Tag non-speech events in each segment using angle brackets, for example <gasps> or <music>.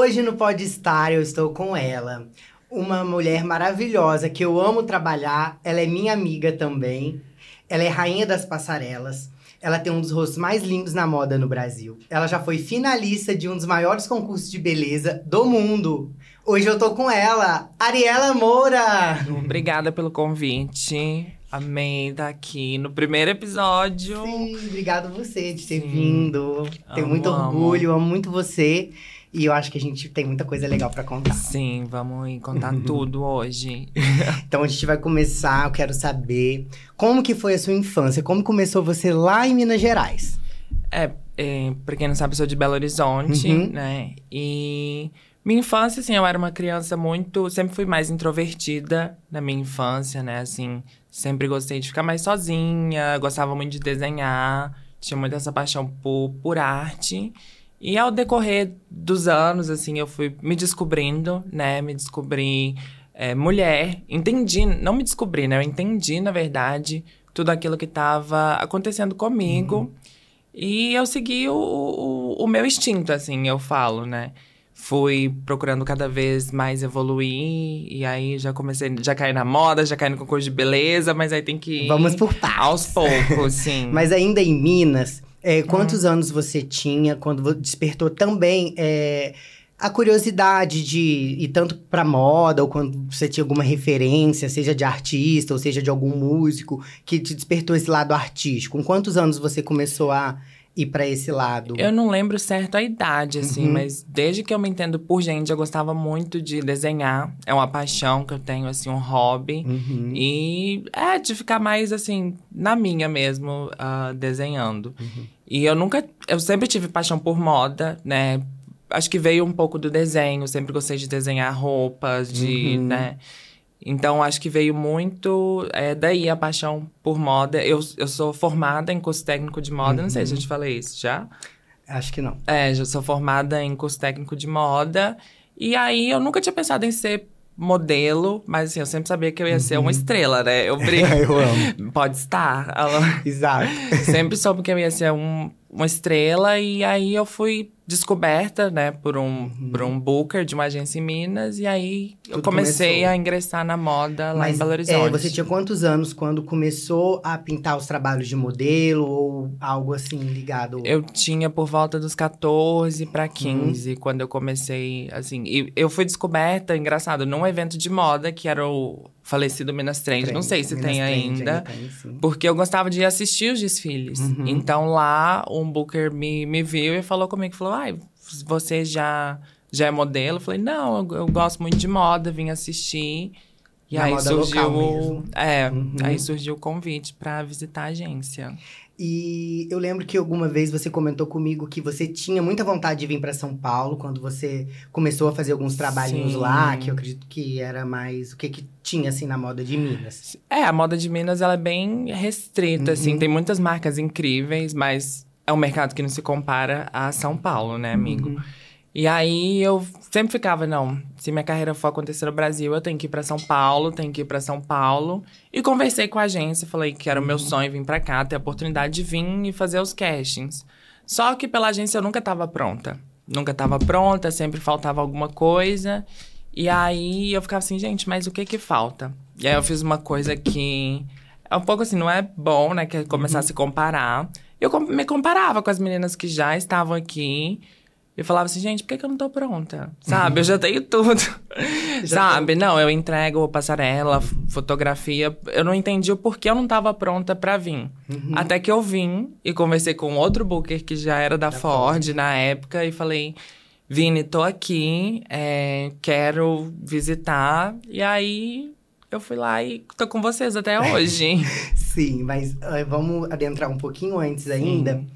Hoje no Pode Estar eu estou com ela. Uma mulher maravilhosa que eu amo trabalhar. Ela é minha amiga também. Ela é rainha das passarelas. Ela tem um dos rostos mais lindos na moda no Brasil. Ela já foi finalista de um dos maiores concursos de beleza do mundo. Hoje eu tô com ela, Ariela Moura. Obrigada pelo convite. Amei estar aqui no primeiro episódio. Sim, obrigado você de ter Sim. vindo. Tenho amo, muito orgulho, amo. amo muito você. E eu acho que a gente tem muita coisa legal para contar. Sim, vamos contar <laughs> tudo hoje. <laughs> então a gente vai começar, eu quero saber como que foi a sua infância, como começou você lá em Minas Gerais? É, é pra quem não sabe, eu sou de Belo Horizonte, uhum. né? E minha infância, assim, eu era uma criança muito. Sempre fui mais introvertida na minha infância, né? Assim, sempre gostei de ficar mais sozinha, gostava muito de desenhar, tinha muito essa paixão por, por arte. E ao decorrer dos anos, assim, eu fui me descobrindo, né? Me descobri é, mulher. Entendi, não me descobri, né? Eu entendi, na verdade, tudo aquilo que estava acontecendo comigo. Uhum. E eu segui o, o, o, meu instinto, assim, eu falo, né? Fui procurando cada vez mais evoluir, e aí já comecei, já caí na moda, já caí no concurso de beleza, mas aí tem que ir. Vamos por partes. Aos poucos, sim. <laughs> mas ainda em Minas, é, quantos uhum. anos você tinha quando despertou também é, a curiosidade de ir tanto para moda ou quando você tinha alguma referência, seja de artista ou seja de algum músico que te despertou esse lado artístico? Com quantos anos você começou a ir para esse lado? Eu não lembro certo a idade, assim, uhum. mas desde que eu me entendo por gente, eu gostava muito de desenhar. É uma paixão que eu tenho, assim, um hobby. Uhum. E é de ficar mais, assim, na minha mesmo, uh, desenhando. Uhum. E eu nunca. Eu sempre tive paixão por moda, né? Acho que veio um pouco do desenho, sempre gostei de desenhar roupas, de, uhum. né? Então, acho que veio muito é, daí a paixão por moda. Eu, eu sou formada em curso técnico de moda, uhum. não sei se eu te falei isso já. Acho que não. É, já sou formada em curso técnico de moda. E aí, eu nunca tinha pensado em ser modelo, mas assim, eu sempre sabia que eu ia uhum. ser uma uhum. estrela, né? Eu <laughs> brinco. eu amo. <laughs> Pode estar. Exato. <laughs> sempre soube que eu ia ser um, uma estrela, e aí eu fui descoberta, né, por um, uhum. por um booker de uma agência em Minas. E aí Tudo eu comecei começou. a ingressar na moda lá Mas, em Belo Horizonte. É, você tinha quantos anos quando começou a pintar os trabalhos de modelo ou algo assim ligado? Eu tinha por volta dos 14 para 15, uhum. quando eu comecei, assim. E eu fui descoberta, engraçado, num evento de moda que era o falecido Minas Trend. Trend. Não sei se Minas tem Trend, ainda. Tem, porque eu gostava de assistir os desfiles. Uhum. Então lá, um booker me, me viu e falou comigo, falou, ai, você já, já é modelo? Eu falei, não, eu, eu gosto muito de moda, vim assistir. E Na aí surgiu. É, uhum. aí surgiu o convite para visitar a agência. E eu lembro que alguma vez você comentou comigo que você tinha muita vontade de vir para São Paulo quando você começou a fazer alguns trabalhinhos Sim. lá, que eu acredito que era mais o que que tinha assim na moda de Minas. É, a moda de Minas ela é bem restrita, assim, uhum. assim, tem muitas marcas incríveis, mas é um mercado que não se compara a São Paulo, né, amigo? Uhum. E aí eu sempre ficava, não, se minha carreira for acontecer no Brasil, eu tenho que ir para São Paulo, tenho que ir para São Paulo. E conversei com a agência, falei que era o meu uhum. sonho vir para cá, ter a oportunidade de vir e fazer os castings. Só que pela agência eu nunca estava pronta. Nunca estava pronta, sempre faltava alguma coisa. E aí eu ficava assim, gente, mas o que que falta? E aí eu fiz uma coisa que é um pouco assim, não é bom, né, que é começar uhum. a se comparar. Eu me comparava com as meninas que já estavam aqui eu falava assim, gente, por que, que eu não tô pronta? Sabe? Eu já tenho tudo. <laughs> Sabe? Tô... Não, eu entrego passarela, fotografia. Eu não entendi o porquê eu não tava pronta para vir. Uhum. Até que eu vim e conversei com outro booker que já era da, da Ford, Ford na época e falei. Vini, tô aqui, é, quero visitar. E aí eu fui lá e tô com vocês até hoje. <laughs> Sim, mas uh, vamos adentrar um pouquinho antes ainda. Sim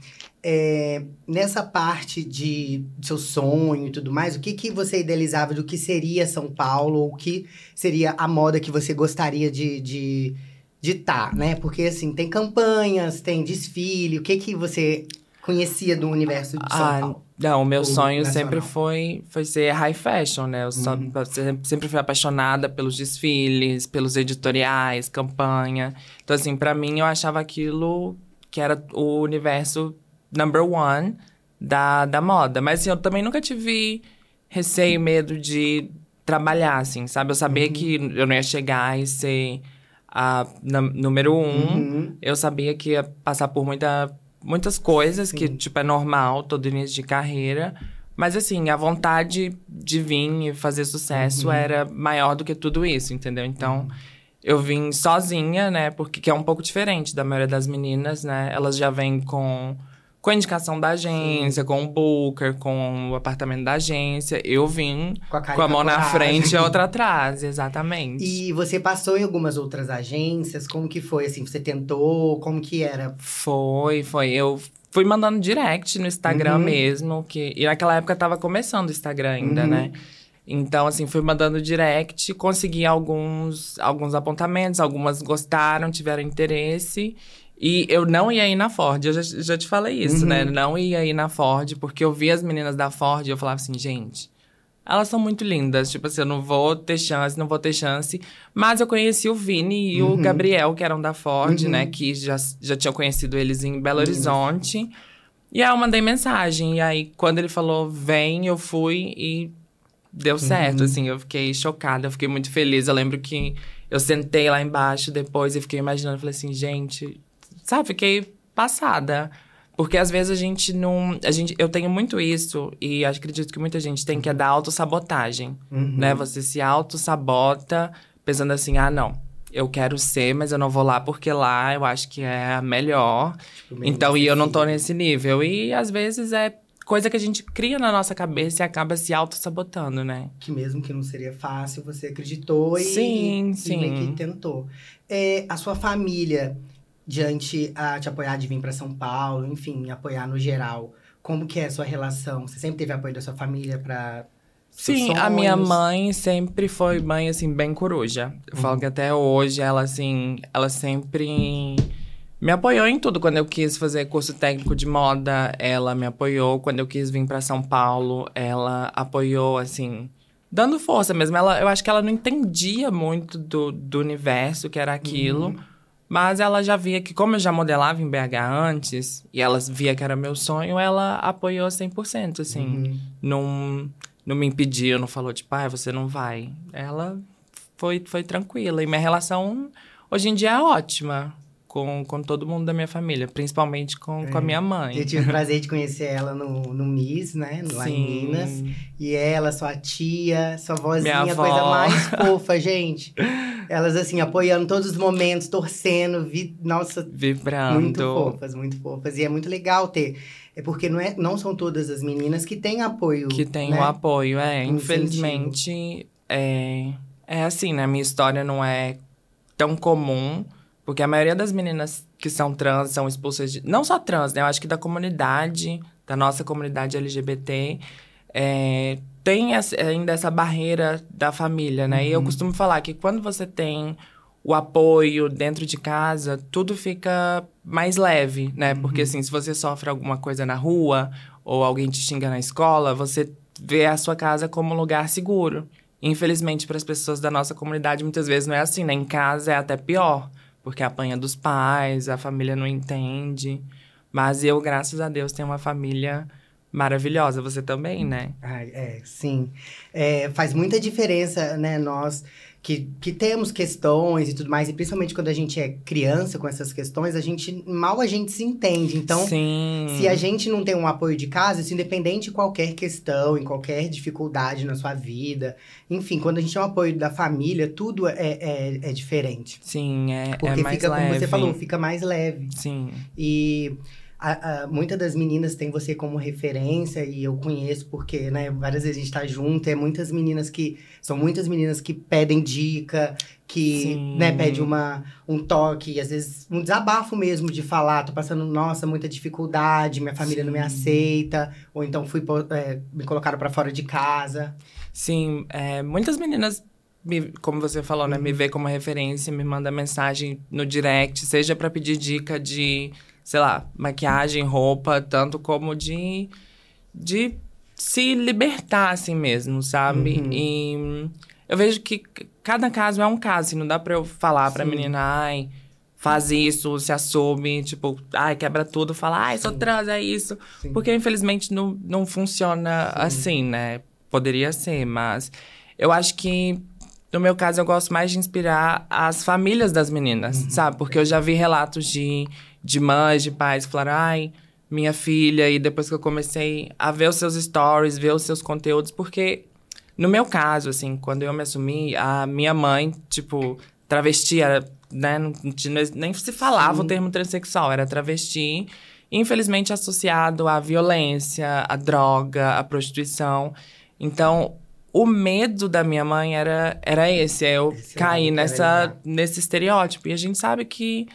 é, nessa parte de seu sonho e tudo mais, o que, que você idealizava do que seria São Paulo, ou o que seria a moda que você gostaria de de de tá, né? Porque assim, tem campanhas, tem desfile, o que que você conhecia do universo de São ah, Paulo? Não, o meu sonho nacional. sempre foi, foi ser high fashion, né? Eu uhum. sempre fui apaixonada pelos desfiles, pelos editoriais, campanha. Então, assim, para mim, eu achava aquilo que era o universo number one da, da moda. Mas assim, eu também nunca tive receio, medo de trabalhar, assim, sabe? Eu sabia uhum. que eu não ia chegar e ser a na, número um. Uhum. Eu sabia que ia passar por muita, muitas coisas Sim. que, tipo, é normal, todo início de carreira. Mas, assim, a vontade de vir e fazer sucesso uhum. era maior do que tudo isso, entendeu? Então, uhum. eu vim sozinha, né? Porque que é um pouco diferente da maioria das meninas, né? Elas já vêm com com a indicação da agência, Sim. com o booker, com o apartamento da agência. Eu vim com a, com a mão na frente e a outra atrás, exatamente. E você passou em algumas outras agências? Como que foi, assim? Você tentou? Como que era? Foi, foi. Eu fui mandando direct no Instagram uhum. mesmo. Que, e naquela época tava começando o Instagram ainda, uhum. né? Então, assim, fui mandando direct, consegui alguns, alguns apontamentos, algumas gostaram, tiveram interesse. E eu não ia ir na Ford, eu já, já te falei isso, né? uhum. né? Não ia ir na Ford, porque eu vi as meninas da Ford e eu falava assim, gente, elas são muito lindas. Tipo assim, eu não vou ter chance, não vou ter chance. Mas eu conheci o Vini e uhum. o Gabriel, que eram da Ford, né? uhum. né? Que já, já tinham conhecido eles em Belo Horizonte. E aí eu mandei mensagem. E aí, quando ele falou, vem, eu fui e deu certo, uhum. assim. Eu fiquei chocada, eu fiquei muito feliz. Eu lembro que eu sentei lá embaixo depois e fiquei imaginando, falei assim, gente, sabe, fiquei passada. Porque às vezes a gente não. A gente, eu tenho muito isso, e acredito que muita gente tem, que é da autossabotagem. Uhum. Né? Você se autossabota pensando assim, ah, não. Eu quero ser, mas eu não vou lá porque lá eu acho que é a melhor. Tipo, então, e eu não tô nesse nível. E às vezes é coisa que a gente cria na nossa cabeça e acaba se auto-sabotando, né? Que mesmo que não seria fácil, você acreditou e, sim, e, sim. e que tentou. É, a sua família diante a te apoiar de vir para São Paulo, enfim, apoiar no geral. Como que é a sua relação? Você sempre teve apoio da sua família para Sim, a minha mãe sempre foi mãe, assim, bem coruja. Eu uhum. falo que até hoje ela, assim, ela sempre me apoiou em tudo. Quando eu quis fazer curso técnico de moda, ela me apoiou. Quando eu quis vir para São Paulo, ela apoiou, assim, dando força mesmo. Ela, eu acho que ela não entendia muito do, do universo que era aquilo. Uhum. Mas ela já via que, como eu já modelava em BH antes, e ela via que era meu sonho, ela apoiou 100%, assim. Uhum. Não, não me impediu, não falou, tipo, ah, você não vai. Ela foi, foi tranquila. E minha relação, hoje em dia, é ótima com, com todo mundo da minha família, principalmente com, é. com a é. minha mãe. Eu tive o <laughs> prazer de conhecer ela no, no Miss, né? Lá Sim. em Minas. E ela, sua tia, sua vozinha, a coisa mais <laughs> fofa, gente. Elas, assim, apoiando todos os momentos, torcendo, vi... nossa. Vibrando. Muito fofas, muito fofas. E é muito legal ter. É porque não, é, não são todas as meninas que têm apoio. Que têm né? o apoio, é. Infelizmente, é, é assim, né? Minha história não é tão comum porque a maioria das meninas que são trans são expulsas de. Não só trans, né? Eu acho que da comunidade, da nossa comunidade LGBT, é, tem essa, ainda essa barreira da família, né? Uhum. E eu uhum. costumo falar que quando você tem o apoio dentro de casa, tudo fica mais leve, né? Uhum. Porque assim, se você sofre alguma coisa na rua ou alguém te xinga na escola, você vê a sua casa como um lugar seguro. Infelizmente, para as pessoas da nossa comunidade, muitas vezes não é assim, né? Em casa é até pior porque apanha dos pais, a família não entende. Mas eu, graças a Deus, tenho uma família maravilhosa. Você também, né? Ah, é, sim. É, faz muita diferença, né? Nós que, que temos questões e tudo mais, e principalmente quando a gente é criança com essas questões, a gente mal a gente se entende. Então, Sim. se a gente não tem um apoio de casa, isso independente de qualquer questão, em qualquer dificuldade na sua vida, enfim, quando a gente tem um apoio da família, tudo é, é, é diferente. Sim, é, Porque é mais fica, leve. como você falou, fica mais leve. Sim. E a, a, muitas das meninas têm você como referência e eu conheço porque, né, várias vezes a gente tá junto, é muitas meninas que são muitas meninas que pedem dica, que, Sim. né, pede uma um toque, às vezes um desabafo mesmo de falar, tô passando, nossa, muita dificuldade, minha família Sim. não me aceita, ou então fui é, me colocaram para fora de casa. Sim, é, muitas meninas me, como você falou, né, me uhum. vê como referência, me manda mensagem no direct, seja para pedir dica de sei lá, maquiagem, roupa, tanto como de, de se libertar assim mesmo, sabe? Uhum. E eu vejo que cada caso é um caso, assim, não dá pra eu falar Sim. pra menina, ai, faz isso, se assume, tipo, ai, quebra tudo, fala, ai, sou trans, é isso. Sim. Porque infelizmente não, não funciona Sim. assim, né? poderia ser, mas eu acho que no meu caso, eu gosto mais de inspirar as famílias das meninas, uhum. sabe? Porque eu já vi relatos de, de mães, de pais falaram, ai, minha filha, e depois que eu comecei a ver os seus stories, ver os seus conteúdos, porque no meu caso, assim, quando eu me assumi, a minha mãe, tipo, travesti, era, né, não, nem se falava Sim. o termo transexual, era travesti, infelizmente associado à violência, à droga, à prostituição. Então, o medo da minha mãe era, era esse, é eu esse cair nessa, nesse estereótipo. E a gente sabe que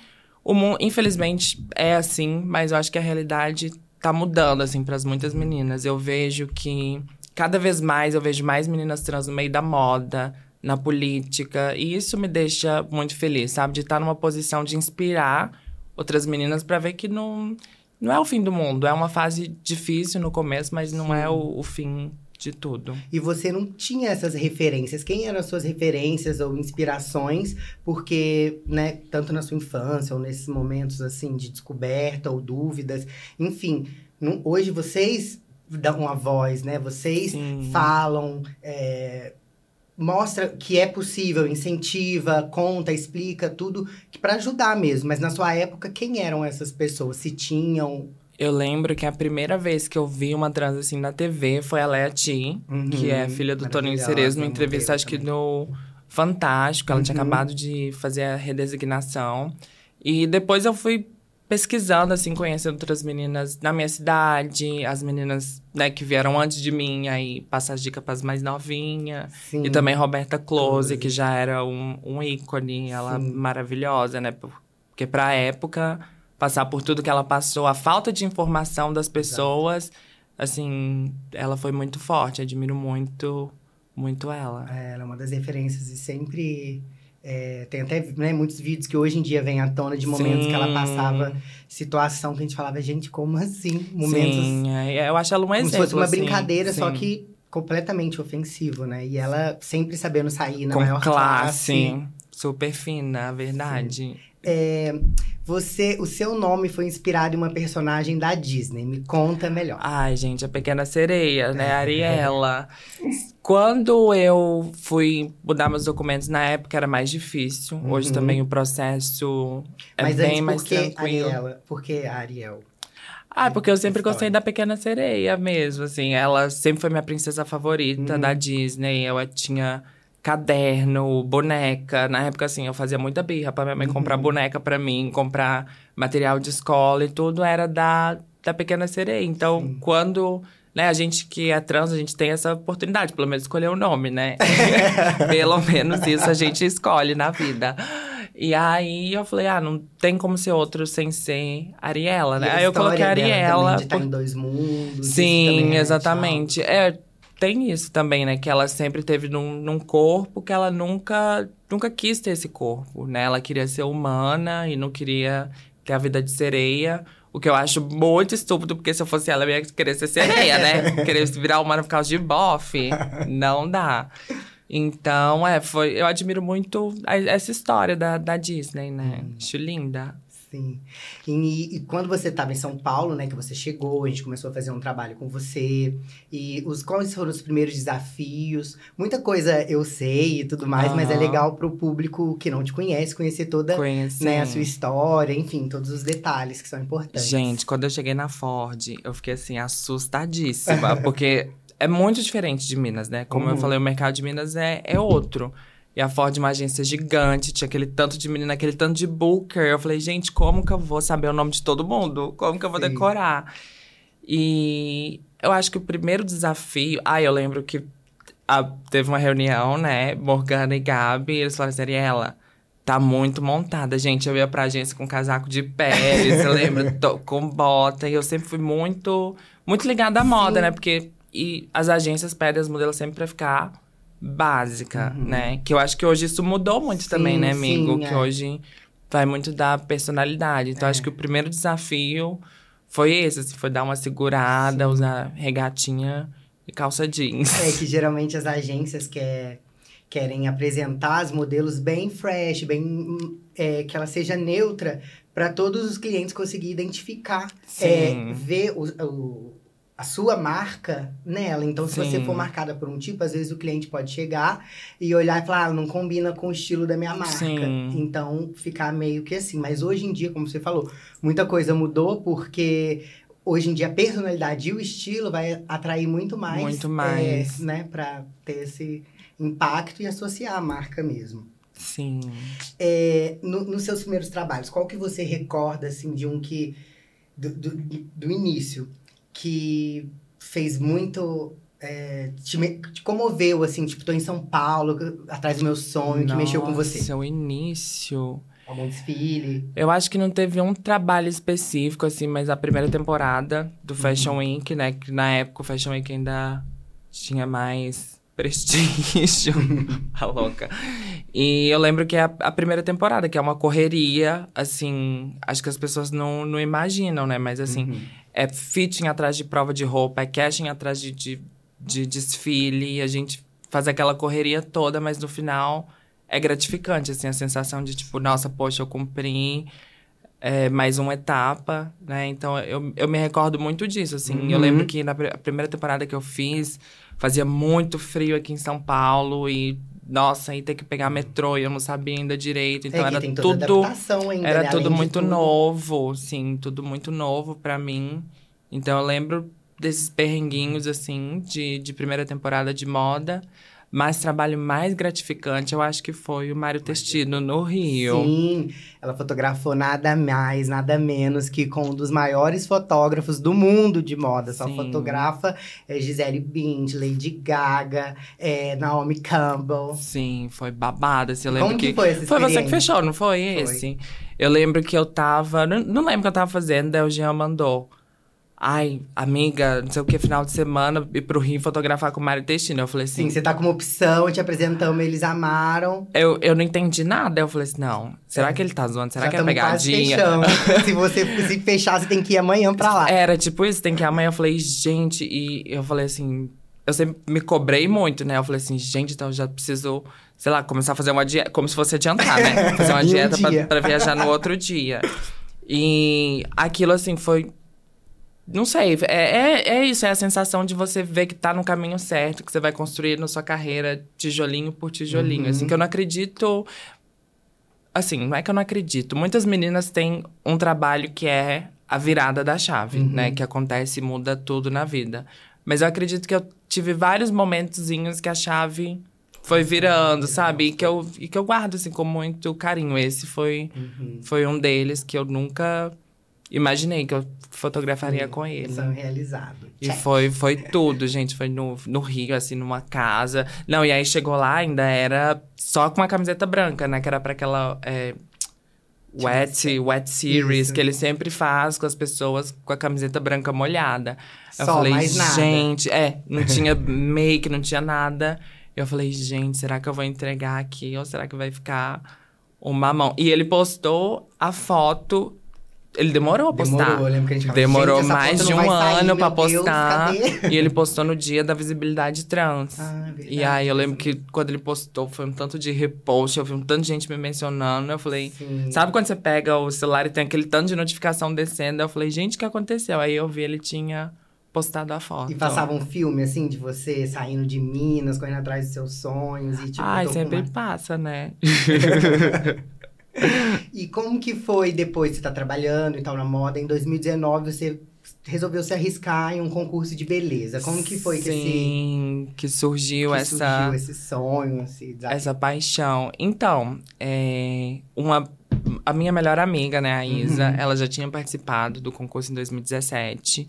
o mundo, infelizmente, é assim, mas eu acho que a realidade tá mudando, assim, para muitas meninas. Eu vejo que cada vez mais eu vejo mais meninas trans no meio da moda, na política, e isso me deixa muito feliz, sabe? De estar numa posição de inspirar outras meninas para ver que não, não é o fim do mundo. É uma fase difícil no começo, mas não é o, o fim de tudo. E você não tinha essas referências. Quem eram as suas referências ou inspirações? Porque, né, tanto na sua infância ou nesses momentos assim de descoberta ou dúvidas, enfim, não, hoje vocês dão uma voz, né? Vocês Sim. falam, é, mostra que é possível, incentiva, conta, explica tudo que para ajudar mesmo. Mas na sua época, quem eram essas pessoas? Se tinham eu lembro que a primeira vez que eu vi uma trans assim na TV foi a Lea Ti, uhum, que é filha do Toninho Cerezo, numa entrevista, acho que no Fantástico. Ela uhum. tinha acabado de fazer a redesignação. E depois eu fui pesquisando, assim, conhecendo outras meninas na minha cidade, as meninas, né, que vieram antes de mim, aí passar as dicas para as mais novinhas. E também Roberta Close, Close, que já era um, um ícone, ela Sim. maravilhosa, né? Porque pra época passar por tudo que ela passou, a falta de informação das pessoas, Exato. assim, ela foi muito forte. Admiro muito, muito ela. É, ela é uma das referências e sempre. É, tem até né, muitos vídeos que hoje em dia vêm à tona de momentos Sim. que ela passava situação que a gente falava, gente, como assim? Momentos. Sim, é, eu acho ela um exemplo. Como se fosse uma assim, brincadeira, sim. só que completamente ofensivo, né? E ela sempre sabendo sair na Com maior classe. classe. Super fina, verdade. É, você, o seu nome foi inspirado em uma personagem da Disney. Me conta melhor. Ai, gente, a Pequena Sereia, né? Ariela. Quando eu fui mudar meus documentos, na época era mais difícil. Uhum. Hoje também o processo é Mas bem antes, mais por que tranquilo. Ariela? Por que Ariel? Ah, porque eu sempre gostei da Pequena Sereia mesmo, assim. Ela sempre foi minha princesa favorita uhum. da Disney. Eu tinha caderno, boneca. Na época, assim, eu fazia muita birra pra minha mãe uhum. comprar boneca pra mim, comprar material de escola e tudo era da, da Pequena Sereia. Então, Sim. quando. Né, a gente que é trans, a gente tem essa oportunidade, pelo menos escolher o um nome, né? <laughs> pelo menos isso a gente escolhe na vida. E aí eu falei, ah, não tem como ser outro sem ser Ariela, né? aí eu coloquei Ariela. De estar em dois mundos. Sim, é exatamente. É, tem isso também, né? Que ela sempre teve num, num, corpo que ela nunca, nunca quis ter esse corpo, né? Ela queria ser humana e não queria ter a vida de sereia. O que eu acho muito estúpido, porque se eu fosse ela, eu ia querer ser sereia, né? <laughs> querer virar humana por causa de bofe. Não dá. Então, é, foi. Eu admiro muito a, essa história da, da Disney, né? Hum. Acho linda. Sim. E, e, quando você estava em São Paulo, né, que você chegou, a gente começou a fazer um trabalho com você. E os quais foram os primeiros desafios? Muita coisa eu sei e tudo mais, uhum. mas é legal para o público que não te conhece conhecer toda né, a sua história, enfim, todos os detalhes que são importantes. Gente, quando eu cheguei na Ford, eu fiquei assim assustadíssima, porque é muito diferente de Minas, né? Como uhum. eu falei, o mercado de Minas é, é outro. E a Ford, uma agência gigante, tinha aquele tanto de menina, aquele tanto de booker. Eu falei, gente, como que eu vou saber o nome de todo mundo? Como que eu vou Sim. decorar? E eu acho que o primeiro desafio. Ah, eu lembro que a, teve uma reunião, né? Morgana e Gabi, eles falaram assim, Ariela, tá muito montada. Gente, eu ia pra agência com casaco de pele, você lembra? <laughs> Tô, com bota. E eu sempre fui muito, muito ligada à moda, Sim. né? Porque e as agências pedem as modelos sempre pra ficar básica, uhum. né? Que eu acho que hoje isso mudou muito sim, também, né, amigo? Sim, que é. hoje vai muito da personalidade. Então, é. acho que o primeiro desafio foi esse, assim, foi dar uma segurada, sim. usar regatinha e calça jeans. É que <laughs> geralmente as agências quer, querem apresentar as modelos bem fresh, bem é, que ela seja neutra para todos os clientes conseguir identificar, é, ver o, o a sua marca nela. Então, se Sim. você for marcada por um tipo, às vezes o cliente pode chegar e olhar e falar, ah, não combina com o estilo da minha marca. Sim. Então, ficar meio que assim. Mas hoje em dia, como você falou, muita coisa mudou porque hoje em dia a personalidade e o estilo vai atrair muito mais. Muito mais. é, né, pra ter esse impacto e associar a marca mesmo. Sim. É, no- nos seus primeiros trabalhos, qual que você recorda, assim, de um que... Do, do, do início, que fez muito... é, te, me- te comoveu, assim, tipo, tô em São Paulo, atrás do meu sonho, que mexeu com você. Nossa, o início. Algum desfile. Eu acho que não teve um trabalho específico, assim, mas a primeira temporada do Fashion Week, né? Que na época o Fashion Week ainda tinha mais prestígio. a <laughs> louca. E eu lembro que é a, a primeira temporada, que é uma correria, assim, acho que as pessoas não, não imaginam, né? Mas assim, Uhum. É fitting atrás de prova de roupa, é casting atrás de, de, de desfile, a gente faz aquela correria toda, mas no final é gratificante, assim, a sensação de tipo, nossa, poxa, eu cumpri é, mais uma etapa, né? Então eu, eu me recordo muito disso, assim. Eu Uhum. lembro que na a primeira temporada que eu fiz, fazia muito frio aqui em São Paulo e. Nossa, aí ter que pegar metrô e eu não sabia ainda direito. Então é, era tudo. ainda, Era né? tudo muito tudo. novo, sim, tudo muito novo pra mim. Então eu lembro desses perrenguinhos, assim, de, de primeira temporada de moda. Mas trabalho mais gratificante, eu acho que foi o Mário Testino no Rio. Sim, ela fotografou nada mais, nada menos que com um dos maiores fotógrafos do mundo de moda. Só Sim. fotografa é, Gisele Bündchen, Lady Gaga, é, Naomi Campbell. Sim, foi babado. Assim, eu lembro Como que que. foi essa Foi você que fechou, não foi, Foi. esse? Eu lembro que eu tava. Não, não lembro o que eu tava fazendo, daí o Jean mandou. Ai, amiga, não sei o que, final de semana, ir pro Rio fotografar com o Mário Testino. Eu falei assim. Sim, você tá como opção, te apresentamos, eles amaram. Eu, eu não entendi nada. Eu falei assim, não. Será que ele tá zoando? Será Já que é pegadinha? <laughs> se você se fechar, você tem que ir amanhã pra lá. Era tipo isso, tem que ir amanhã. Eu falei, gente, e eu falei assim. Eu sempre me cobrei muito, né? Eu falei assim, gente, então eu já preciso, sei lá, começar a fazer uma dieta. Como se fosse adiantar, né? <laughs> Fazer uma Em um dieta pra, pra viajar no outro dia. E aquilo, assim, foi. Não sei, é, é, é isso, é a sensação de você ver que tá no caminho certo, que você vai construir na sua carreira tijolinho por tijolinho. Uhum. Assim, que eu não acredito. Assim, não é que eu não acredito. Muitas meninas têm um trabalho que é a virada da chave, Uhum. né? Que acontece e muda tudo na vida. Mas eu acredito que eu tive vários momentozinhos que a chave foi virando, sabe? E que eu, e que eu guardo, assim, com muito carinho. Esse foi, Uhum. foi um deles que eu nunca imaginei que eu fotografaria com ele. Sonho realizado. E Check. foi, foi tudo, gente. Foi no, no Rio, assim, numa casa. Não, e aí chegou lá, ainda era só com uma camiseta branca, né? Que era pra aquela. é, wet, wet series, Isso. que ele sempre faz com as pessoas com a camiseta branca molhada. Eu Só, falei, mais nada. gente, é, não tinha <laughs> make, não tinha nada. Eu falei, gente, será que eu vou entregar aqui ou será que vai ficar uma mão? E ele postou a foto. Ele demorou a postar. Demorou, eu lembro que a gente Demorou "Gente, mais de um ano Deus, postar. cadê?" e ele postou no dia da visibilidade trans. Ah, é verdade. e aí eu lembro que quando ele postou, foi um tanto de repost, eu vi um tanto de gente me mencionando. Eu falei, Sim. sabe quando você pega o celular e tem aquele tanto de notificação descendo? Eu falei, gente, o que aconteceu? Aí eu vi ele tinha postado a foto. E passava um filme, assim, de você saindo de Minas, correndo atrás dos seus sonhos e tipo. Ai, com sempre uma- passa, né? <laughs> E como que foi depois você tá trabalhando e tal na moda? Em 2019 você resolveu se arriscar em um concurso de beleza. Como que foi que esse Sim, que surgiu que essa. surgiu esse sonho, esse essa paixão. Então, é, uma, a minha melhor amiga, né, a Isa, Uhum. ela já tinha participado do concurso em 2017.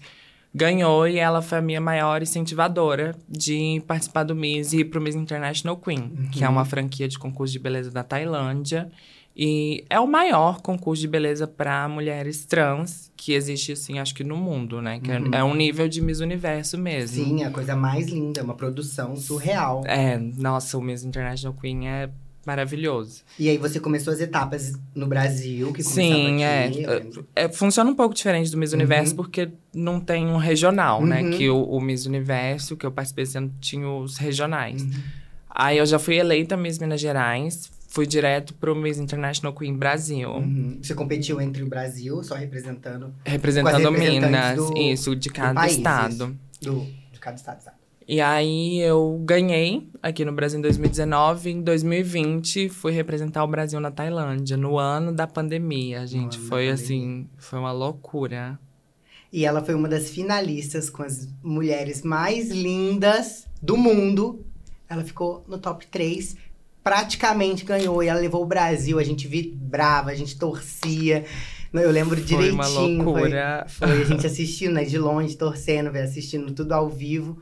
Ganhou e ela foi a minha maior incentivadora de participar do Miss e ir pro Miss International Queen, que é Uhum. uma franquia de concurso de beleza da Tailândia. E é o maior concurso de beleza para mulheres trans que existe, assim, acho que no mundo, né? Que é- Uhum. é um nível de Miss Universo mesmo. Sim, é a coisa mais linda, é uma produção surreal. É, nossa, o Miss International Queen é maravilhoso. E aí você começou as etapas no Brasil, que Sim, aqui, é. lembro. É, Funciona um pouco diferente do Miss Universo, porque não tem um regional, né? Uhum. Que o, o Miss Universo, que eu participei esse ano, tinha os regionais. Uhum. Aí eu já fui eleita Miss Minas Gerais, fui direto pro Miss International Queen Brasil. Uhum. Você competiu entre o Brasil, só representando. Representando Minas, do- isso, de cada país, estado. isso. Do, de cada estado, sabe? E aí eu ganhei aqui no Brasil em 2019. Em 2020 fui representar o Brasil na Tailândia, no ano da pandemia, gente. Foi assim, foi uma loucura. E ela foi uma das finalistas com as mulheres mais lindas do mundo. Ela ficou no top 3, praticamente ganhou. E ela levou o Brasil, a gente vibrava, a gente torcia. Eu lembro direitinho. Foi uma loucura. Foi, foi a gente <laughs> assistindo, né, de longe, torcendo, assistindo tudo ao vivo.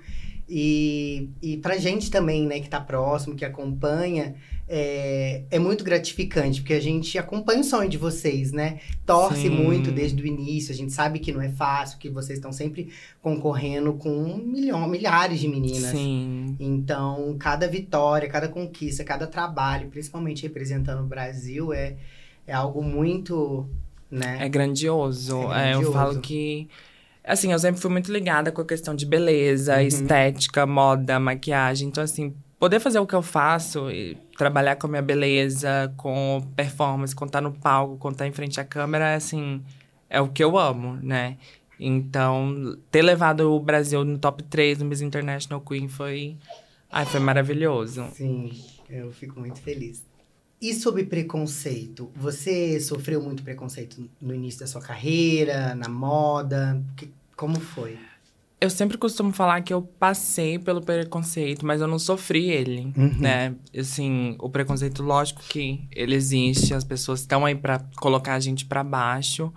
E, e pra gente também, né, que tá próximo, que acompanha, é, é muito gratificante, porque a gente acompanha o sonho de vocês, né? Torce Sim. muito desde o início, a gente sabe que não é fácil, que vocês estão sempre concorrendo com um milhão, milhares de meninas. Sim. Então, cada vitória, cada conquista, cada trabalho, principalmente representando o Brasil, é, é algo muito, né? É grandioso. É, grandioso. É, eu falo que Assim, eu sempre fui muito ligada com a questão de beleza, uhum. estética, moda, maquiagem. Então, assim, poder fazer o que eu faço e trabalhar com a minha beleza, com performance, com estar no palco, com estar em frente à câmera, assim, é o que eu amo, né? Então, ter levado o Brasil no top 3 no Miss International Queen foi. Ai, foi maravilhoso. Sim, eu fico muito feliz. E sobre preconceito? Você sofreu muito preconceito no início da sua carreira, na moda? Que, como foi? Eu sempre costumo falar que eu passei pelo preconceito, mas eu não sofri ele, uhum. né? Assim, o preconceito, lógico que ele existe, as pessoas estão aí para colocar a gente para baixo.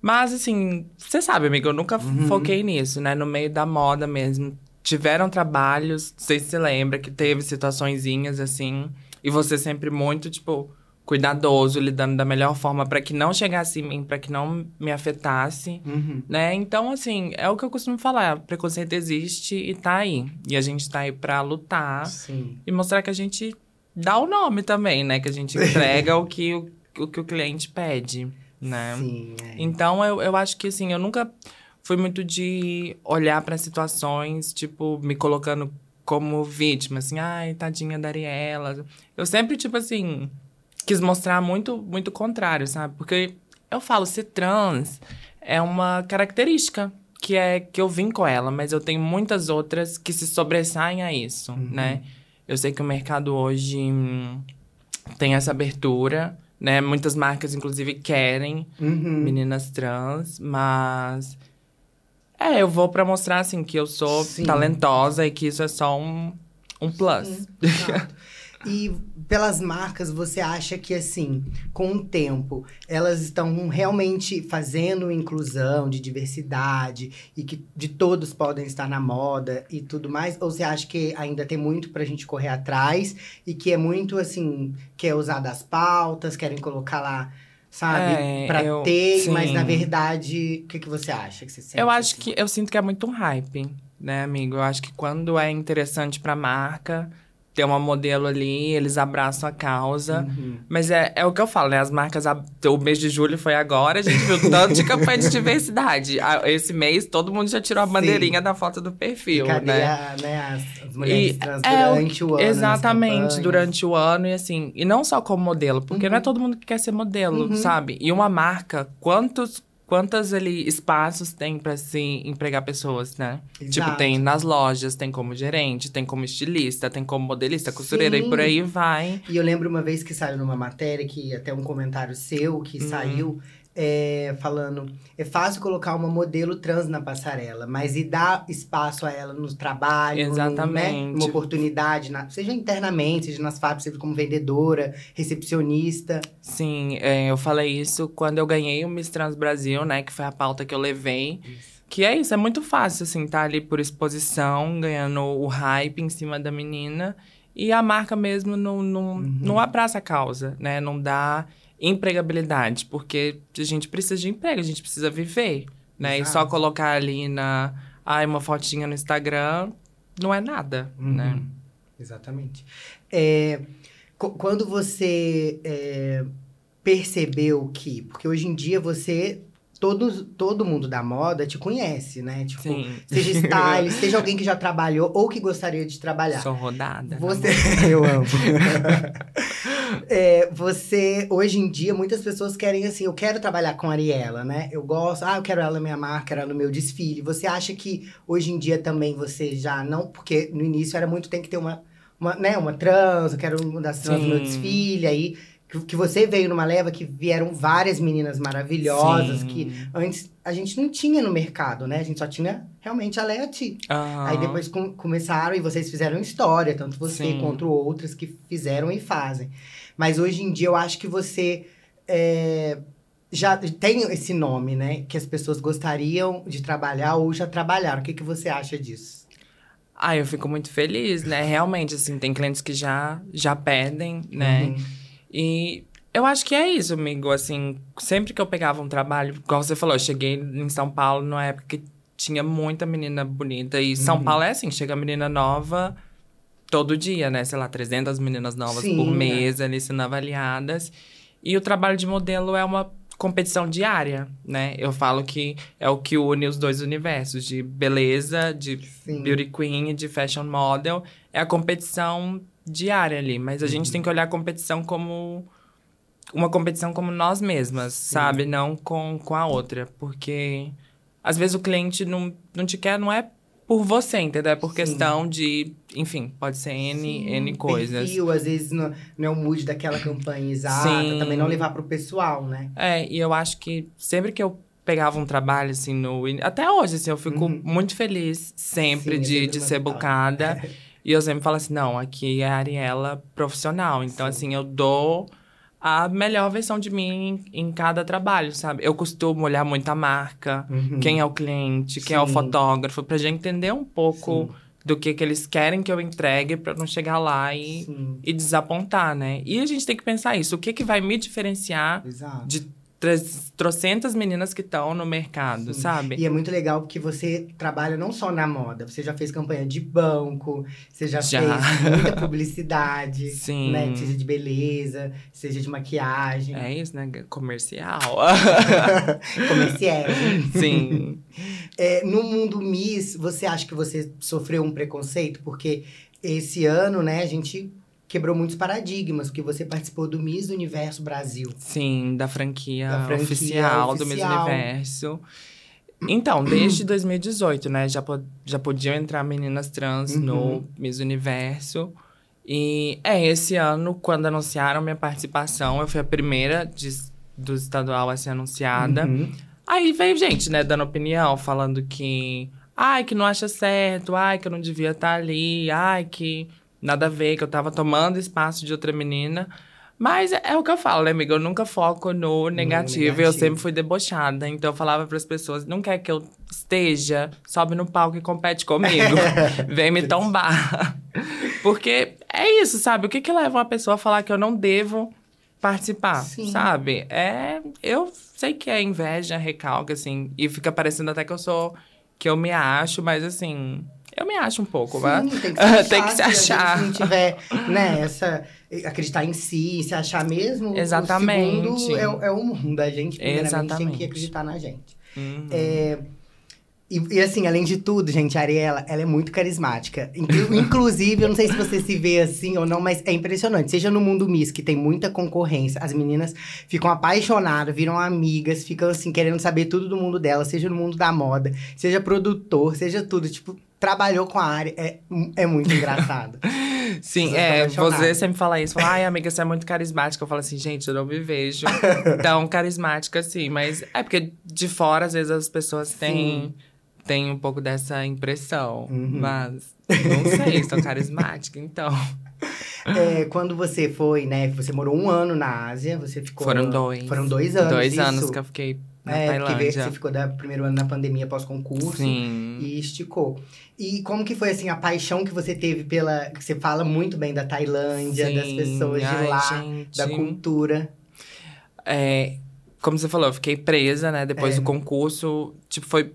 Mas, assim, você sabe, amigo, eu nunca uhum. foquei nisso, né? No meio da moda mesmo. Tiveram trabalhos, não sei se você lembra, que teve situaçõezinhas assim e você sempre muito, tipo, cuidadoso, lidando da melhor forma para que não chegasse em mim, para que não me afetasse, uhum. né? Então, assim, é o que eu costumo falar, preconceito existe e tá aí. E a gente tá aí para lutar Sim. e mostrar que a gente dá o nome também, né? Que a gente entrega o que o, o que o cliente pede, né? Sim, é. Então, eu, eu acho que, assim, eu nunca fui muito de olhar para situações, tipo, me colocando como vítima, assim, ai, tadinha da Ariela. Eu sempre, tipo assim, quis mostrar muito, muito contrário, sabe? Porque eu falo, ser trans é uma característica que é que eu vim com ela, mas eu tenho muitas outras que se sobressaem a isso, uhum. né? Eu sei que o mercado hoje hum, tem essa abertura, né? Muitas marcas, inclusive, querem uhum. meninas trans, mas é, eu vou para mostrar, assim, que eu sou Sim. talentosa e que isso é só um, um plus. E pelas marcas, você acha que, assim, com o tempo, elas estão realmente fazendo inclusão de diversidade e que de todos podem estar na moda e tudo mais? Ou você acha que ainda tem muito pra gente correr atrás e que é muito, assim, quer usar das pautas, querem colocar lá sabe? É, pra eu, ter, sim. mas na verdade, o que, que você acha? Que você sente, eu acho assim? que eu sinto que é muito um hype, né, amigo? Eu acho que quando é interessante pra marca, ter uma modelo ali, eles abraçam a causa. Uhum. Mas é, é o que eu falo, né? As marcas. O mês de julho foi agora, a gente viu <laughs> tanto de campanha de diversidade. Esse mês, todo mundo já tirou a bandeirinha Sim. da foto do perfil. E cadê né? A, né, as, as mulheres e trans é durante o, o ano? Exatamente, durante o ano. E assim, e não só como modelo, porque uhum. não é todo mundo que quer ser modelo, uhum. sabe? E uma marca, quantos quantos ali espaços tem para se empregar pessoas, né? Exato. Tipo, tem nas lojas, tem como gerente, tem como estilista, tem como modelista, costureira Sim. e por aí vai. E eu lembro uma vez que saiu numa matéria que até um comentário seu que uhum. saiu é, falando, é fácil colocar uma modelo trans na passarela, mas e dar espaço a ela no trabalho, Exatamente. Né? uma oportunidade, na, seja internamente, seja nas fábricas, seja como vendedora, recepcionista. Sim, é, eu falei isso quando eu ganhei o Miss Trans Brasil, né, que foi a pauta que eu levei. Isso. Que é isso, é muito fácil, assim, tá ali por exposição, ganhando o hype em cima da menina. E a marca mesmo não, não, uhum. não abraça a causa, né? Não dá empregabilidade, porque a gente precisa de emprego, a gente precisa viver, né? Exato. E só colocar ali na, ai, uma fotinha no Instagram não é nada, uhum. né? Exatamente. É, quando você é, percebeu que, porque hoje em dia você todo, todo mundo da moda te conhece, né? Tipo, Sim. seja <laughs> style, seja alguém que já trabalhou ou que gostaria de trabalhar. Sou rodada. Você, <laughs> eu amo. <laughs> É, você, hoje em dia, muitas pessoas querem assim, eu quero trabalhar com a Ariela, né? Eu gosto, ah, eu quero ela na minha marca, ela no meu desfile. Você acha que hoje em dia também você já não, porque no início era muito, tem que ter uma, uma, né, uma trans, eu quero uma das trans no meu desfile, aí que você veio numa leva que vieram várias meninas maravilhosas Sim. que antes a gente não tinha no mercado, né? A gente só tinha realmente a Leti. Uhum. Aí depois com, começaram e vocês fizeram história, tanto você Sim. quanto outras que fizeram e fazem. Mas hoje em dia eu acho que você é, já tem esse nome, né? Que as pessoas gostariam de trabalhar ou já trabalharam. O que, que você acha disso? Ah, eu fico muito feliz, né? Realmente, assim, tem clientes que já, já pedem, né? Uhum. E eu acho que é isso, amigo. Assim, sempre que eu pegava um trabalho, igual você falou, eu cheguei em São Paulo numa época que tinha muita menina bonita. E São uhum. Paulo é assim, chega menina nova todo dia, né? Sei lá, 300 meninas novas Sim, por é. mês é. ali sendo avaliadas. E o trabalho de modelo é uma competição diária, né? Eu falo que é o que une os dois universos, de beleza, de Sim. beauty queen, de fashion model. É a competição diária ali, mas a uhum. gente tem que olhar a competição como uma competição como nós mesmas, Sim. sabe? Não com, com a outra, porque às vezes o cliente não, não te quer, não é por você, entendeu? É por Sim. questão de, enfim, pode ser N, Sim, N coisas. Perfil, às vezes não, não é o mood daquela campanha exata, Sim. também não levar pro pessoal, né? É, e eu acho que sempre que eu pegava um trabalho, assim, no... Até hoje, assim, eu fico uhum. muito feliz sempre Sim, de, de ser bocada. <laughs> E eu sempre falo assim, não, aqui é a Ariela profissional. Então, Sim. assim, eu dou a melhor versão de mim em, cada trabalho, sabe? Eu costumo olhar muito a marca, uhum. quem é o cliente, quem Sim. é o fotógrafo, pra gente entender um pouco Sim. do que, que eles querem que eu entregue para não chegar lá e, e desapontar, né? E a gente tem que pensar isso, o que, que vai me diferenciar Exato. de trocentas meninas que estão no mercado, Sim. sabe? E é muito legal porque você trabalha não só na moda, você já fez campanha de banco, você já, já. fez muita <laughs> publicidade, Sim. né? Seja de beleza, seja de maquiagem. É isso, né? Comercial. <laughs> <laughs> Comercial. Sim. É, no mundo Miss, você acha que você sofreu um preconceito? Porque esse ano, né, a gente quebrou muitos paradigmas, porque você participou do Miss Universo Brasil. Sim, da franquia, da franquia oficial, oficial, do Miss Universo. Então, desde 2018, né, já, já podiam entrar meninas trans uhum. no Miss Universo. E é, esse ano, quando anunciaram minha participação, eu fui a primeira de, do estadual a ser anunciada. Uhum. Aí veio gente, né, dando opinião, falando que... Ai, que não acha certo, ai, que eu não devia estar ali, ai, que nada a ver, que eu tava tomando espaço de outra menina. Mas é, é o que eu falo, né, amiga? Eu nunca foco no negativo, negativo. eu sempre fui debochada. Então eu falava para as pessoas: não quer que eu esteja, sobe no palco e compete comigo. <laughs> Vem me tombar. <laughs> Porque é isso, sabe? O que, que leva uma pessoa a falar que eu não devo participar, Sim. sabe? É. Eu sei que é inveja, recalque, assim. E fica parecendo até que eu sou. que eu me acho, mas assim. Eu me acho um pouco, Sim, mas tem que se <laughs> achar. tem que se achar. Se não tiver, né, essa... Acreditar em si, se achar mesmo, Exatamente. o segundo é, é o mundo. A gente, primeiramente, Exatamente. tem que acreditar na gente. Uhum. É... E, e, assim, além de tudo, gente, a Ariela, ela é muito carismática. <laughs> Inclusive, eu não sei se você se vê assim ou não, mas é impressionante. Seja no mundo Miss, que tem muita concorrência, as meninas ficam apaixonadas, viram amigas, ficam assim, querendo saber tudo do mundo dela, seja no mundo da moda, seja produtor, seja tudo. Tipo, trabalhou com a área. É, é muito engraçado. <laughs> Sim, é, você sempre fala isso. Fala, ai, amiga, você é muito carismática. Eu falo assim, gente, eu não me vejo <laughs> tão carismática assim. Mas é porque de fora, às vezes, as pessoas têm, têm um pouco dessa impressão. Uhum. Mas não sei, sou carismática, então. <laughs> É, quando você foi, né? Você morou um ano na Ásia, você ficou. Foram dois. Foram dois anos. Dois isso. anos que eu fiquei na é, Tailândia. porque você ficou da primeiro ano na pandemia pós-concurso e esticou. E como que foi, assim, a paixão que você teve pela... Você fala muito bem da Tailândia, Sim. das pessoas Ai, de lá, gente. da cultura. É, como você falou, eu fiquei presa, né? Depois é. do concurso. Tipo, foi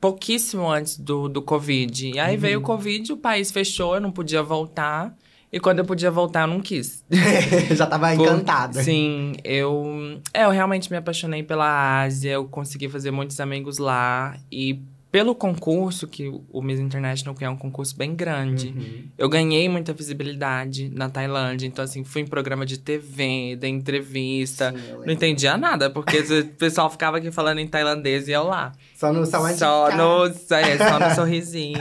pouquíssimo antes do, do Covid. E aí uhum. veio o Covid, o país fechou, eu não podia voltar. E quando eu podia voltar, eu não quis. <laughs> Já tava Por, encantada. Sim, eu, é, eu realmente me apaixonei pela Ásia, eu consegui fazer muitos amigos lá. E pelo concurso, que o Miss International é um concurso bem grande, uhum. eu ganhei muita visibilidade na Tailândia. Então, assim, fui em programa de TV, dei entrevista. Sim, não entendia nada, porque o <laughs> pessoal ficava aqui falando em tailandês e eu lá. Só no só no, é, só no sorrisinho.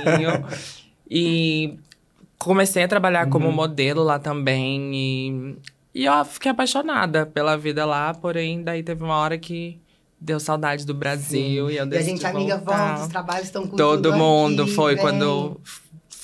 <laughs> e comecei a trabalhar uhum. como modelo lá também. E, e eu fiquei apaixonada pela vida lá, porém, daí teve uma hora que deu saudade do Brasil Sim. e eu decidi E a gente, amiga, volta, os trabalhos estão com Todo mundo aqui, foi vem. quando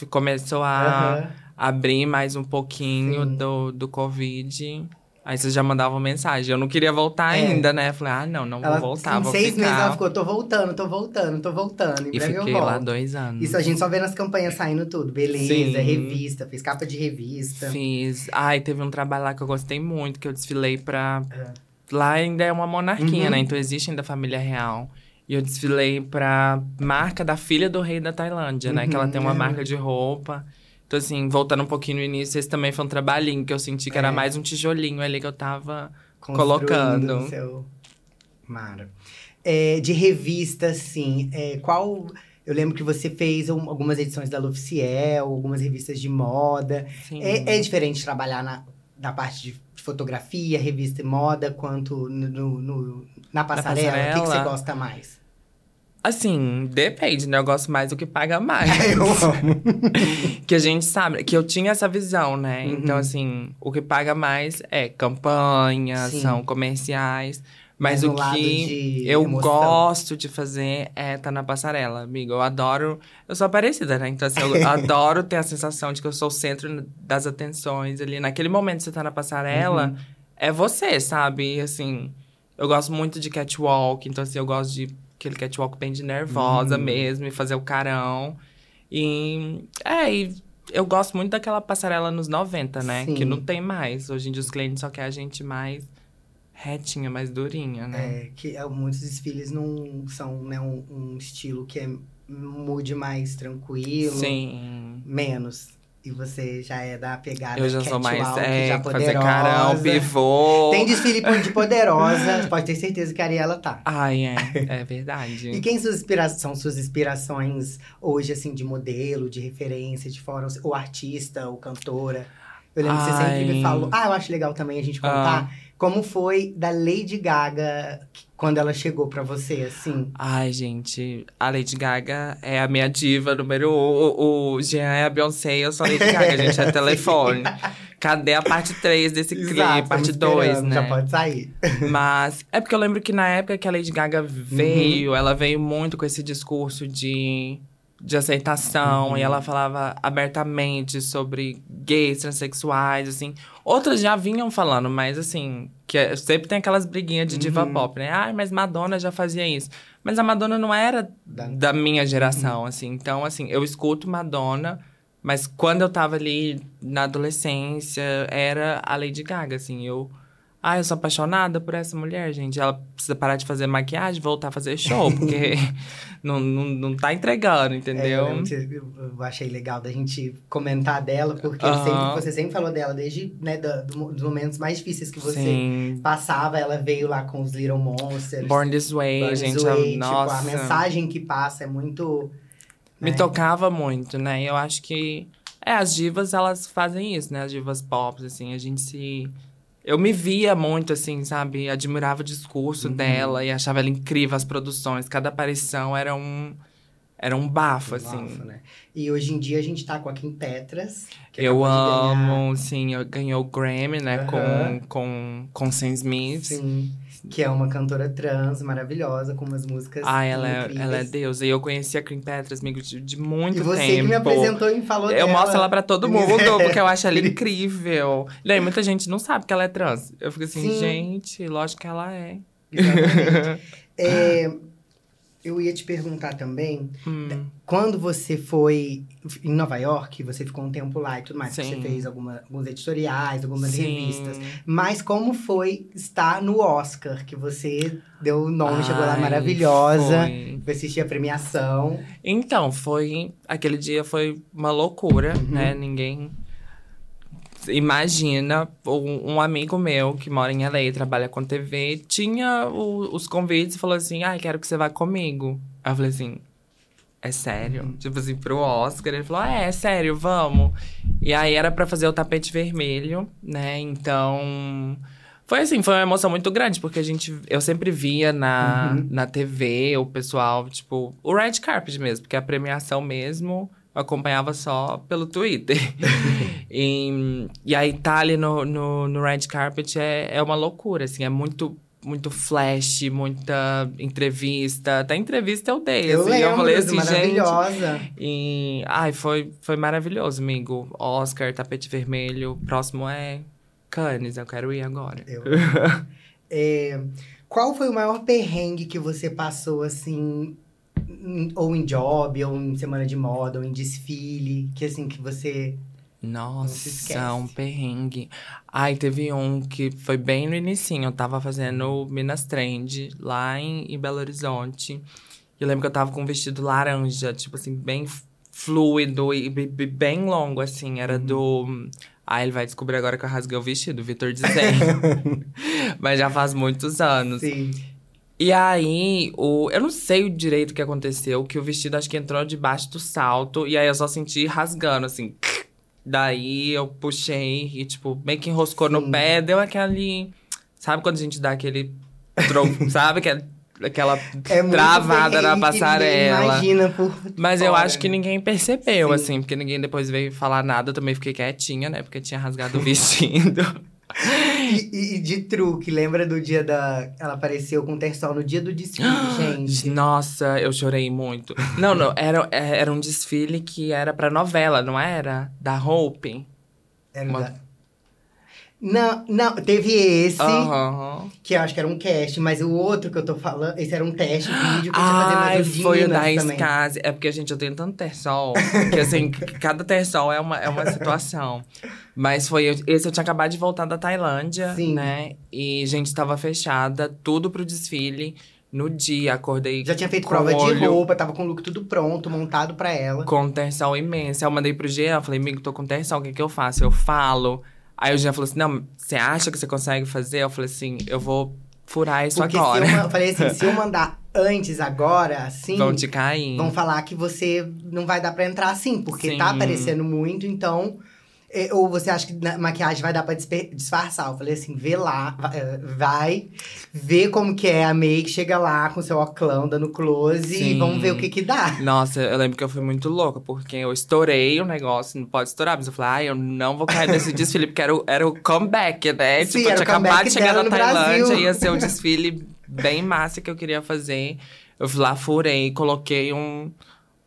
começou a uhum. abrir mais um pouquinho do, do Covid. Aí vocês já mandavam mensagem. Eu não queria voltar é. ainda, né? Falei, ah, não, não ela, vou voltar, vou seis ficar. meses ela ficou, tô voltando, tô voltando, tô voltando. Em e fiquei lá dois anos. Isso a gente só vê nas campanhas saindo tudo. Beleza, Sim. revista, fiz capa de revista. Fiz. Ai, teve um trabalho lá que eu gostei muito, que eu desfilei pra... É lá ainda é uma monarquia, uhum. né? Então existe ainda a família real. E eu desfilei pra marca da filha do rei da Tailândia, uhum, né? Que ela tem uma é. marca de roupa. Então, assim, voltando um pouquinho no início, esse também foi um trabalhinho que eu senti que é. era mais um tijolinho ali que eu tava colocando. Seu... Mara. É, de revista, assim, é, qual. Eu lembro que você fez um, algumas edições da L'Officiel, algumas revistas de moda. É, é, diferente trabalhar na, na parte de fotografia, revista e moda, quanto no, no na, passarela? na, passarela? O que, que você gosta mais? Assim, depende, né? Eu gosto mais do que paga mais. <laughs> eu amo. <laughs> que a gente sabe, que eu tinha essa visão, né? Uhum. Então, assim, o que paga mais é campanha, Sim. são comerciais. Mas, Mas o que eu emoção. gosto de fazer é estar tá na passarela, amigo. Eu adoro. Eu sou parecida, né? Então, assim, eu <laughs> adoro ter a sensação de que eu sou o centro das atenções ali. Naquele momento que você tá na passarela, uhum. é você, sabe? Assim, eu gosto muito de catwalk. Então, assim, eu gosto de aquele catwalk bem de nervosa uhum. mesmo, e fazer o carão. E. É, e eu gosto muito daquela passarela nos 90, né? Sim. Que não tem mais. Hoje em dia os clientes só querem a gente mais retinha, mais durinha, né? É, que é, muitos desfiles não são né, um, um estilo que é mude mais tranquilo. Sim. Menos. E você já é da pegada Eu já sou mais, é, já fazer carão, pivô. Tem desfile de poderosa, <laughs> pode ter certeza que a Ariela tá. Ai, é, <laughs> é verdade. e quem suas são suas inspirações hoje, assim, de modelo, de referência, de fora, o artista, ou cantora? Eu lembro Ai. que você sempre me falou. Ah, eu acho legal também a gente contar. Ah como foi da Lady Gaga quando ela chegou para você, assim? Ai, gente, a Lady Gaga é a minha diva número um. O, o Jean é a Beyoncé, eu sou a Lady Gaga, gente é <laughs> telefone. Cadê a parte 3 desse clipe? Exato, parte 2, né? Já pode sair. <laughs> Mas é porque eu lembro que na época que a Lady Gaga veio, uhum. ela veio muito com esse discurso de de aceitação uhum. e ela falava abertamente sobre gays, transexuais, assim. Outras já vinham falando, mas assim, que é, sempre tem aquelas briguinhas de diva uhum. pop, né? Ah, mas Madonna já fazia isso. Mas a Madonna não era da, da minha geração, uhum. assim. Então, assim, eu escuto Madonna, mas quando eu tava ali na adolescência, era a Lady Gaga, assim. Eu ah, eu sou apaixonada por essa mulher, gente. Ela precisa parar de fazer maquiagem, voltar a fazer show, porque <laughs> não, não, não tá entregando, entendeu? É, eu, eu, achei legal da gente comentar dela, porque uh -huh. sempre, você sempre falou dela, desde né, do, dos momentos mais difíceis que você Sim. passava. Ela veio lá com os Little Monsters. Born This Way, Born gente. This way, nossa. Tipo, a mensagem que passa é muito. Me né? tocava muito, né? Eu acho que. É, as divas, elas fazem isso, né? As divas pop, assim, a gente se eu me via muito, assim, sabe? Admirava o discurso uhum. dela e achava ela incrível, as produções. Cada aparição era um. Era um bafo, um assim. Bafo, né? E hoje em dia a gente tá com a Kim Petras. eu amo, sim. Eu ganhou o Grammy, né? Uhum. Com, com, com Sam Smith. Sim que é uma cantora trans maravilhosa, com umas músicas Ah, ela, é, ela é deusa. E eu conheci a Cream Petras, amigo, de, de muito tempo. E você tempo. que me apresentou e falou eu dela. Eu mostro ela pra todo mundo, <laughs> porque eu acho ela incrível. E aí, muita gente não sabe que ela é trans. Eu fico assim, Sim. gente, lógico que ela é. Exatamente. <laughs> é, eu ia te perguntar também, hum. quando você foi em Nova York, você ficou um tempo lá e tudo mais, você fez alguma, alguns editoriais, algumas Sim. revistas. Mas como foi estar no Oscar, que você deu o nome, Ai, chegou lá maravilhosa, foi. assistir a premiação. Então, foi. Aquele dia foi uma loucura, uhum. né? Ninguém imagina, um, um, amigo meu que mora em LA, trabalha com TV, tinha o, os convites e falou assim: ah, quero que você vá comigo. Aí eu falei assim: é sério? Tipo assim, pro Oscar. Ele falou, é, é sério, vamos. E aí era para fazer o tapete vermelho, né? Então. Foi assim, foi uma emoção muito grande, porque a gente. Eu sempre via na, uhum. na TV o pessoal, tipo, o red carpet mesmo, porque a premiação mesmo acompanhava só pelo Twitter. <laughs> e, e aí tá ali no, no, no red carpet é, é uma loucura, assim, é muito muito flash, muita entrevista. Até entrevista eu dei. Eu assim, lembro, eu falei assim, maravilhosa. gente. E, ai, foi, foi maravilhoso, amigo. Oscar, tapete vermelho. Próximo é Cannes, eu quero ir agora. Eu... <laughs> é, qual foi o maior perrengue que você passou, assim, ou em job, ou em semana de moda, ou em desfile, que assim, que você nossa, um perrengue. Ai, teve um que foi bem no início. Eu tava fazendo Minas Trend lá em, em Belo Horizonte. Eu lembro que eu tava com um vestido laranja, tipo assim, bem fluido e bem longo, assim. Era uhum. do. Ah, ele vai descobrir agora que eu rasguei o vestido, Vitor Desenho. <laughs> <laughs> Mas já faz muitos anos. Sim. E aí, o, eu não sei o direito o que aconteceu, que o vestido acho que entrou debaixo do salto, e aí eu só senti rasgando, assim. <laughs> Daí eu puxei e, tipo, meio que enroscou Sim. no pé, deu aquele. Sabe quando a gente dá aquele tronco, <laughs> sabe? Aquela é travada na passarela. Imagina por Mas fora, eu acho que né? ninguém percebeu, Sim. assim, porque ninguém depois veio falar nada. Eu também fiquei quietinha, né? Porque tinha rasgado o <laughs> vestido. E, e, de truque, lembra do dia da. Ela apareceu com o terçol no dia do desfile, <gasps> gente. Nossa, eu chorei muito. Não, não, era, era um desfile que era pra novela, não era? Da Hope. Era Uma... da... Não, não, teve esse, uhum. que eu acho que era um cast, mas o outro que eu tô falando, esse era um teste vídeo que eu tinha fazer mais foi o da Skase. É porque, gente, eu tenho tanto terçol, que assim, <laughs> cada terçol é uma, é uma situação. Mas foi esse eu tinha acabado de voltar da Tailândia, Sim. né? E gente estava fechada, tudo pro desfile. No dia, acordei. Já tinha feito prova olho, de roupa, tava com o look tudo pronto, montado pra ela. Com tensão imensa. Eu mandei pro Jean, falei, amigo, tô com tensão, o que que eu faço? Eu falo. Aí o Jean falou assim: não, você acha que você consegue fazer? Eu falei assim: eu vou furar isso Porque agora. Se eu, <laughs> falei assim: se eu mandar antes, agora, assim. Vão te cair. Vão falar que você não vai dar pra entrar assim, porque Sim. tá aparecendo muito, então ou você acha que maquiagem vai dar pra disfarçar? Eu falei assim, vê lá, eh, vai, vê como que é a make, chega lá com seu oclão dando close Sim. e vamos ver o que que dá. Nossa, eu lembro que eu fui muito louca, porque eu estourei o negócio, não pode estourar, mas eu falei, ah, eu não vou cair nesse desfile, porque era o, era o comeback, né? Sim, tipo, eu tinha acabado de chegar na Tailândia, Brasil. ia ser um <laughs> desfile bem massa que eu queria fazer. Eu fui lá, furei, coloquei um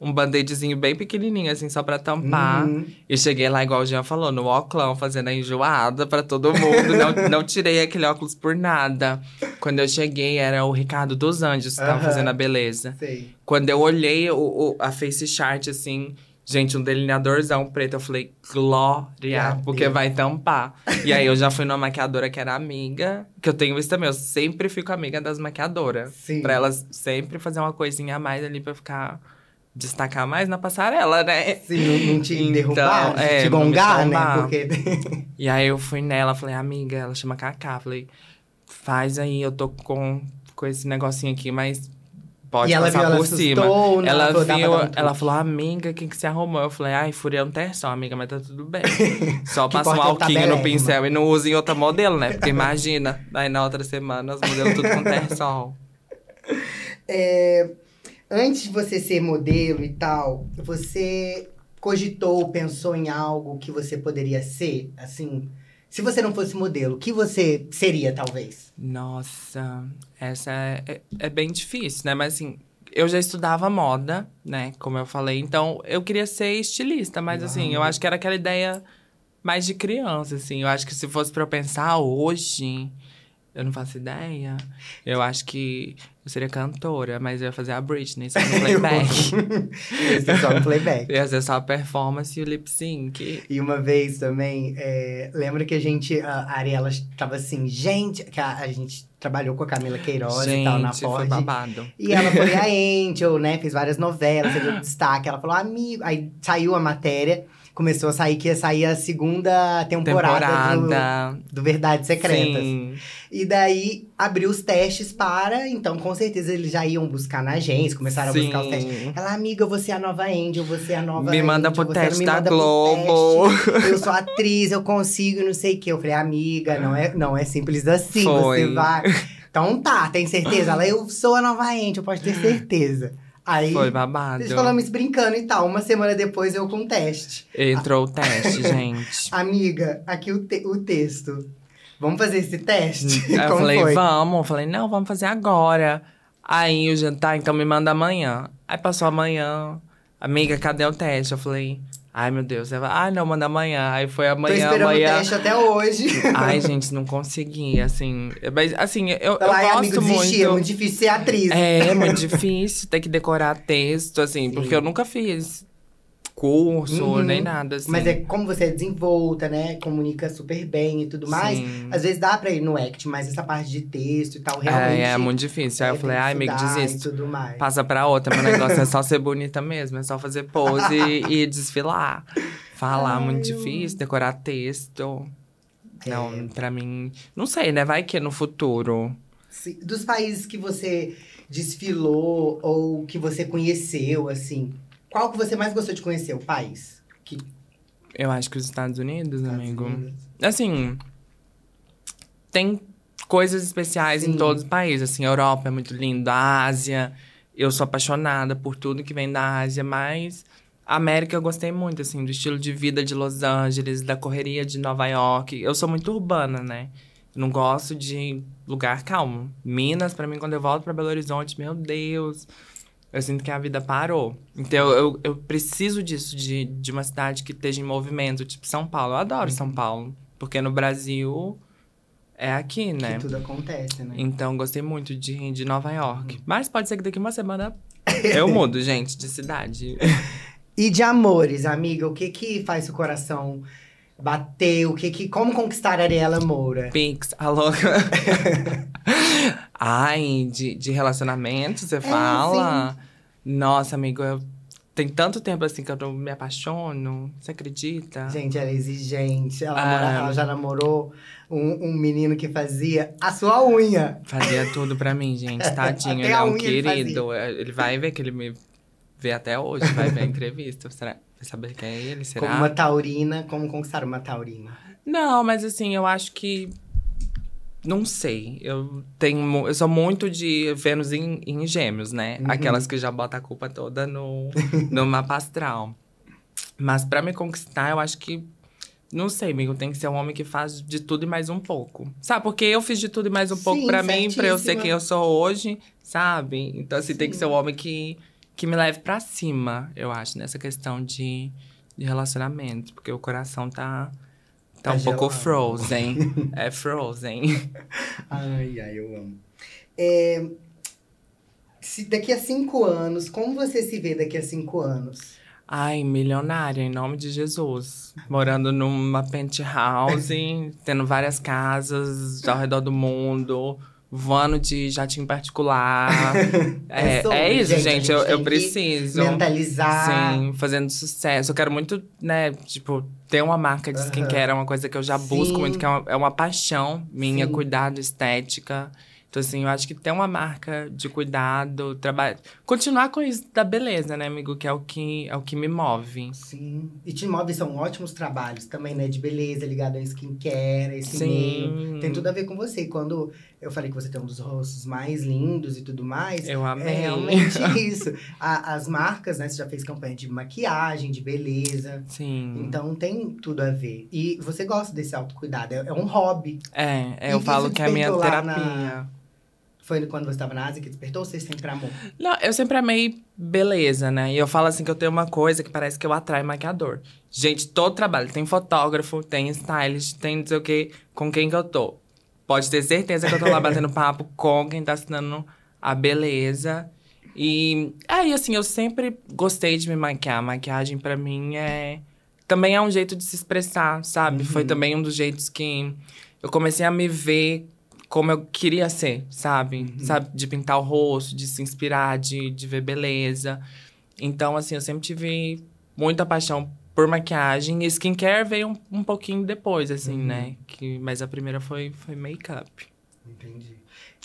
um band-aidzinho bem pequenininho, assim, só pra tampar. Uhum. E cheguei lá, igual o Jean falou, no óculos, fazendo a enjoada pra todo mundo. não, <laughs> não tirei aquele óculos por nada. Quando eu cheguei, era o Ricardo dos Anjos que uhum. tava fazendo a beleza. Sei. Quando eu olhei o, o, a face chart, assim, gente, um delineadorzão preto, eu falei, glória, porque vai tampar. e aí eu já fui numa maquiadora que era amiga, que eu tenho isso também, eu sempre fico amiga das maquiadoras. Sim. Pra elas sempre fazer uma coisinha a mais ali pra ficar destacar mais na passarela, né? Sim, não, te então, derrubar, é, te gongar, né? Porque... <laughs> e aí eu fui nela, falei, amiga, ela chama Cacá. Falei, faz aí, eu tô com, com esse negocinho aqui, mas pode e passar ela por viu, cima. Assustou, ela viu, ela falou, amiga, quem que se arrumou? Eu falei, ai, furei um terção, amiga, mas tá tudo bem. <laughs> Só passa um alquinho no pincel e não usa em outra modelo, né? Porque imagina, aí na outra semana os modelos tudo com terção. <laughs> É antes de você ser modelo e tal, você cogitou, pensou em algo que você poderia ser? Assim, se você não fosse modelo, o que você seria, talvez? Nossa, essa é, é, é bem difícil, né? Mas assim, eu já estudava moda, né? Como eu falei. Então, eu queria ser estilista, mas Uau. assim, eu acho que era aquela ideia mais de criança, assim. Eu acho que se fosse para eu pensar hoje, eu não faço ideia. Eu acho que eu seria cantora, mas eu ia fazer a Britney, só <laughs> no playback. ia ser só no playback. <laughs> ia ser só a performance e o lip sync. E uma vez também, é, lembra que a gente, a Ariela estava assim, gente, que a, a, gente trabalhou com a Camila Queiroz gente, e tal na Ford. foi babado. E ela foi <laughs> a Angel, né, fez várias novelas, teve destaque. Ela falou, amigo, aí saiu a matéria começou a sair, que ia sair a segunda temporada, Temporada. Do, do Verdades Secretas. Sim. E daí abriu os testes para, então com certeza eles já iam buscar na agência, começaram a buscar os testes. Sim. Ela, amiga, você é a nova Angel, você é a nova Me manda Angel, pro teste me da Globo." teste. Eu sou <laughs> atriz, eu consigo, não sei o quê. Eu falei, amiga, não é, não é simples assim, Foi. você vai. Então tá, tem certeza? Ela, eu sou a nova Angel, pode ter certeza. Aí, Foi babado. eles falamos brincando e tal. Uma semana depois eu com o teste. Entrou o teste, <laughs> gente. Amiga, aqui o, te- o texto. Vamos fazer esse teste? <laughs> Eu Como falei, foi? vamos. Eu falei, não, vamos fazer agora. Aí o jantar, então me manda amanhã. Aí passou amanhã. Amiga, cadê o teste? Eu falei, ai meu Deus. Ela, ai não, manda amanhã. Aí foi Tô amanhã, esperando amanhã. o teste até hoje. <laughs> Ai, gente, não consegui, assim. Mas, assim, eu, eu Ai, gosto amigo, muito. desistir, é muito difícil ser atriz. É, é muito difícil ter que decorar texto, assim, porque eu nunca fiz curso, Uhum. nem nada, assim. Mas é como você é desenvolta, né? Comunica super bem e tudo mais. Sim. Às vezes dá pra ir no act, mas essa parte de texto e tal, realmente. É, é muito difícil. Aí eu é, falei, ai, amigo, desisto. tudo mais. Passa pra outra, meu negócio é só ser bonita mesmo, é só fazer pose e, <laughs> e desfilar. Falar, Ai, muito difícil, decorar texto. É. Não, pra mim. Não sei, né? Vai que no futuro. Sim, Dos países que você desfilou ou que você conheceu, assim, qual que você mais gostou de conhecer? O país? Que Eu acho que os Estados Unidos, Estados amigo. Unidos. Assim. Tem coisas especiais Sim. em todos os países. Assim, a Europa é muito lindo, a Ásia. Eu sou apaixonada por tudo que vem da Ásia, mas a América eu gostei muito, assim, do estilo de vida de Los Angeles, da correria de Nova York. Eu sou muito urbana, né? Não gosto de lugar calmo. Minas, pra mim, quando eu volto pra Belo Horizonte, meu Deus, eu sinto que a vida parou. Então, eu, eu preciso disso, de, de uma cidade que esteja em movimento, tipo São Paulo. Eu adoro São Paulo, porque no Brasil é aqui, né? que tudo acontece, né? Então, gostei muito de, de Nova York. Mas pode ser que daqui uma semana <laughs> eu mudo, gente, de cidade. E de amores, amiga, o que que faz o coração bater? O que que como conquistar a Ariela Moura? Pix, a louca. <laughs> Ai, de, de relacionamento, É, você fala? Nossa, amigo, eu, tem tanto tempo assim que eu não me apaixono. Você acredita? Gente, ela é exigente. Ela, Ah. mora- ela já namorou um, um menino que fazia a sua unha. Fazia tudo pra mim, gente. <laughs> Tadinho, ele é um unha ele querido. Ele vai ver que ele me vê até hoje, vai ver a entrevista. Será? Vai saber quem é ele? Será? Como uma taurina. Como conquistar uma taurina? Não, mas assim, eu acho que. Não sei. Eu tenho. Eu sou muito de Vênus em, em gêmeos, né? Uhum. Aquelas que já botam a culpa toda no, <laughs> no mapa astral. Mas pra me conquistar, eu acho que. Não sei, amigo, tem que ser um homem que faz de tudo e mais um pouco. Sabe? Porque eu fiz de tudo e mais um pouco Sim, pra mim, pra eu ser quem eu sou hoje, sabe? Então, assim, tem que Sim. ser um homem que, que me leve pra cima, eu acho, nessa questão de, de relacionamento. Porque o coração tá, tá, Tá um pouco frozen. <laughs> é frozen. Ai, ai, eu amo. É, se daqui a cinco anos, como você se vê daqui a cinco anos? Ai, milionária, em nome de Jesus. Morando numa penthouse, tendo várias casas ao redor do mundo, voando de jatinho particular. <laughs> é, sobre, é isso, gente, gente. eu, eu preciso. Mentalizar. Sim, fazendo sucesso. Eu quero muito, né, tipo, ter uma marca de skincare. É uma coisa que eu já busco Sim. muito, que é uma, é uma paixão minha, Sim. cuidado, estética. Então, assim, eu acho que ter uma marca de cuidado, trabalho. Continuar com isso da beleza, né, amigo? Que é o que, é o que me move. Sim. E te move são ótimos trabalhos também, né? De beleza, ligado a skincare, esse meio. Sim. Tem tudo a ver com você. Quando eu falei que você tem um dos rostos mais lindos e tudo mais, Eu é amei. realmente <laughs> isso. A- as marcas, né? Você já fez campanha de maquiagem, de beleza. Sim. Então tem tudo a ver. E você gosta desse autocuidado. É, é um hobby. É, é, eu falo que é a minha lá na- terapia. Foi quando você estava na Ásia que despertou ou você sempre amou? Não, eu sempre amei beleza, né? E eu falo assim que eu tenho uma coisa que parece que eu atraio maquiador. Gente, todo trabalho. Tem fotógrafo, tem stylist, tem não sei o quê. Com quem que eu tô? Pode ter certeza que eu tô lá batendo papo com quem tá assinando a beleza. E aí, assim, eu sempre gostei de me maquiar. Maquiagem, pra mim, é... Também é um jeito de se expressar, sabe? Foi também um dos jeitos que eu comecei a me ver como eu queria ser, sabe? Sabe? De pintar o rosto, de se inspirar, de, de ver beleza. Então, assim, eu sempre tive muita paixão por maquiagem. E skincare veio um, um pouquinho depois, assim, Uhum. né? Que, mas a primeira foi, foi make-up. Entendi.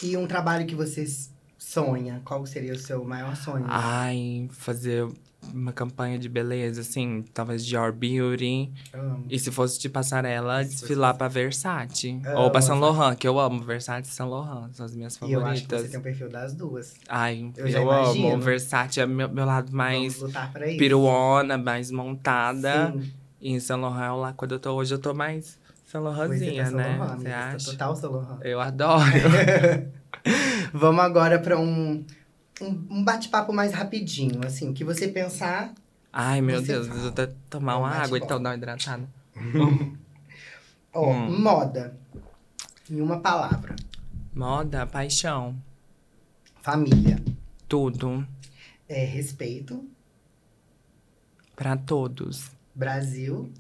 E um trabalho que você s- sonha, qual seria o seu maior sonho? Ai, fazer uma campanha de beleza, assim, talvez Dior Beauty. Amo. E se fosse de passarela, Se fosse desfilar pra Versace. Amo Ou pra Saint Laurent, que eu amo Versace e Saint Laurent, são as minhas E eu acho que favoritas. você tem um perfil das duas. Ai, Eu eu, amo. Versace é meu, meu lado mais piruona, mais montada. Sim. E em Saint Laurent, lá quando eu tô hoje, eu tô mais Saint é, Laurentzinha, tá né? Laurent, Você tá acha? Total Saint Laurent. Eu adoro. <laughs> Vamos agora pra um, um, bate-papo mais rapidinho, assim, o que você pensar. Ai, meu Deus, fala. eu vou até tomar É um uma água, bate-bola. então dá uma hidratada. <laughs> Ó, Hum. moda. Em uma palavra. Moda, paixão, Família. tudo, É, respeito. pra todos. Brasil.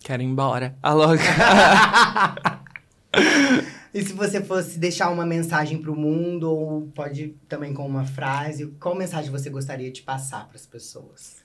Quero ir embora. Alô? <laughs> E se você fosse deixar uma mensagem pro mundo, ou pode também com uma frase, qual mensagem você gostaria de passar pras pessoas?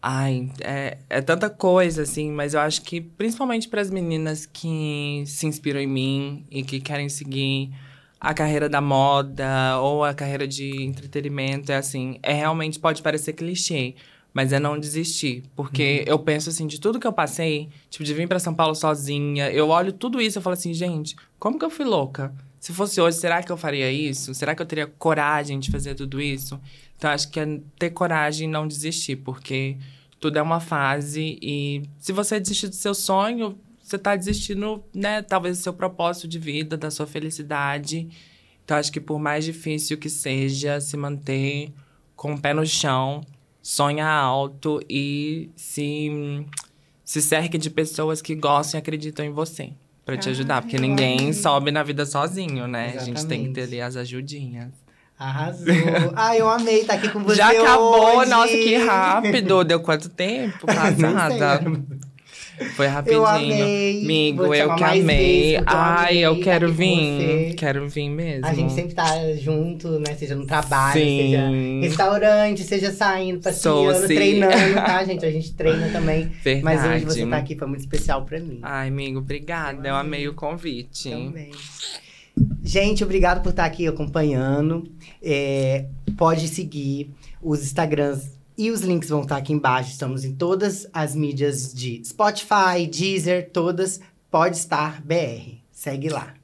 Ai, é, é tanta coisa, assim, mas eu acho que principalmente para as meninas que se inspiram em mim e que querem seguir a carreira da moda ou a carreira de entretenimento, é assim, é realmente pode parecer clichê, mas é não desistir, porque eu penso assim, de tudo que eu passei, tipo, de vir para São Paulo sozinha, eu olho tudo isso e falo assim, gente, como que eu fui louca? Se fosse hoje, será que eu faria isso? Será que eu teria coragem de fazer tudo isso? Então, acho que é ter coragem e não desistir, porque tudo é uma fase e se você desistir do seu sonho, você tá desistindo, né, talvez do seu propósito de vida, da sua felicidade. Então, acho que por mais difícil que seja, se manter com o pé no chão, sonha alto e se, se cerque de pessoas que gostam e acreditam em você. Pra te ajudar, porque eu ninguém amei. sobe na vida sozinho, né? A gente tem que ter Exatamente. ali as ajudinhas. Arrasou. <laughs> Ai, eu amei estar aqui com você Já acabou, hoje. nossa, que rápido. Deu quanto tempo? <laughs> Passada. Foi rapidinho. Eu amei. Amigo, eu que amei. vezes, eu Ai, amei eu quero vir. Quero vir mesmo. A gente sempre tá junto, né? Seja no trabalho, Sim. seja restaurante, seja saindo, Sou, passeando, sim. treinando, tá, gente? A gente treina também. Verdade. Mas hoje você tá aqui foi muito especial pra mim. Ai, amigo, obrigada. Eu amei o convite. Também. Gente, obrigado por estar aqui acompanhando. É, pode seguir os Instagrams e os links vão estar aqui embaixo. Estamos em todas as mídias de Spotify, Deezer, todas. Pode estar BR. Segue lá.